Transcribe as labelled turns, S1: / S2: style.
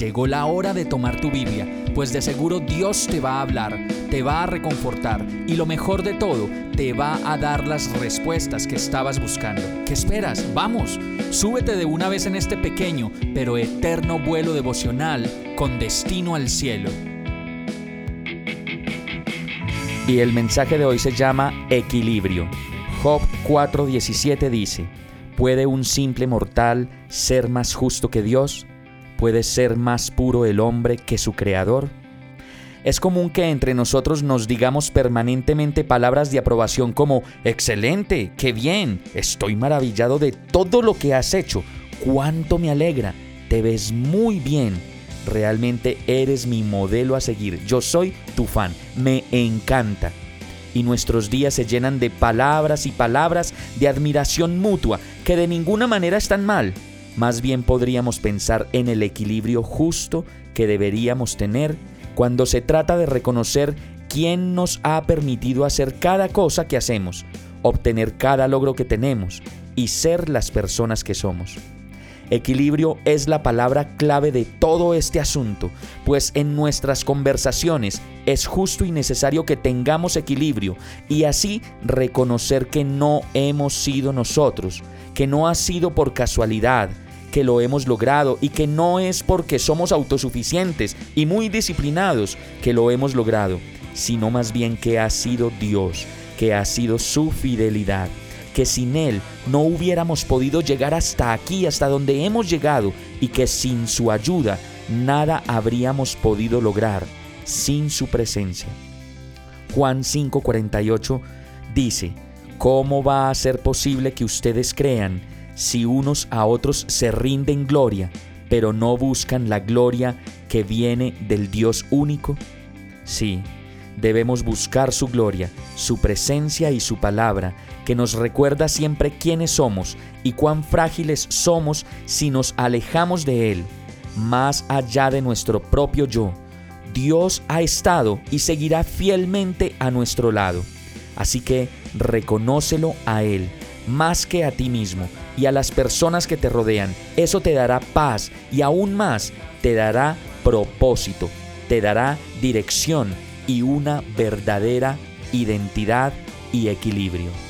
S1: Llegó la hora de tomar tu Biblia, pues de seguro Dios te va a hablar, te va a reconfortar y lo mejor de todo, te va a dar las respuestas que estabas buscando. ¿Qué esperas? Vamos, súbete de una vez en este pequeño pero eterno vuelo devocional con destino al cielo.
S2: Y el mensaje de hoy se llama Equilibrio. Job 4:17 dice, ¿puede un simple mortal ser más justo que Dios? ¿Puede ser más puro el hombre que su creador? Es común que entre nosotros nos digamos permanentemente palabras de aprobación como excelente, qué bien, estoy maravillado de todo lo que has hecho, cuánto me alegra, te ves muy bien, realmente eres mi modelo a seguir, yo soy tu fan, me encanta. Y nuestros días se llenan de palabras y palabras de admiración mutua que de ninguna manera están mal, más bien podríamos pensar en el equilibrio justo que deberíamos tener cuando se trata de reconocer quién nos ha permitido hacer cada cosa que hacemos, obtener cada logro que tenemos y ser las personas que somos. Equilibrio es la palabra clave de todo este asunto, pues en nuestras conversaciones es justo y necesario que tengamos equilibrio y así reconocer que no hemos sido nosotros, que no ha sido por casualidad, que lo hemos logrado y que no es porque somos autosuficientes y muy disciplinados que lo hemos logrado, sino más bien que ha sido Dios, que ha sido su fidelidad que sin Él no hubiéramos podido llegar hasta aquí, hasta donde hemos llegado, y que sin su ayuda nada habríamos podido lograr sin su presencia. Juan 5:48 dice, ¿cómo va a ser posible que ustedes crean si unos a otros se rinden gloria, pero no buscan la gloria que viene del Dios único? Sí, debemos buscar su gloria, su presencia y su palabra, que nos recuerda siempre quiénes somos y cuán frágiles somos si nos alejamos de Él, más allá de nuestro propio yo. Dios ha estado y seguirá fielmente a nuestro lado. Así que reconócelo a Él, más que a ti mismo y a las personas que te rodean. Eso te dará paz y aún más te dará propósito, te dará dirección y una verdadera identidad y equilibrio.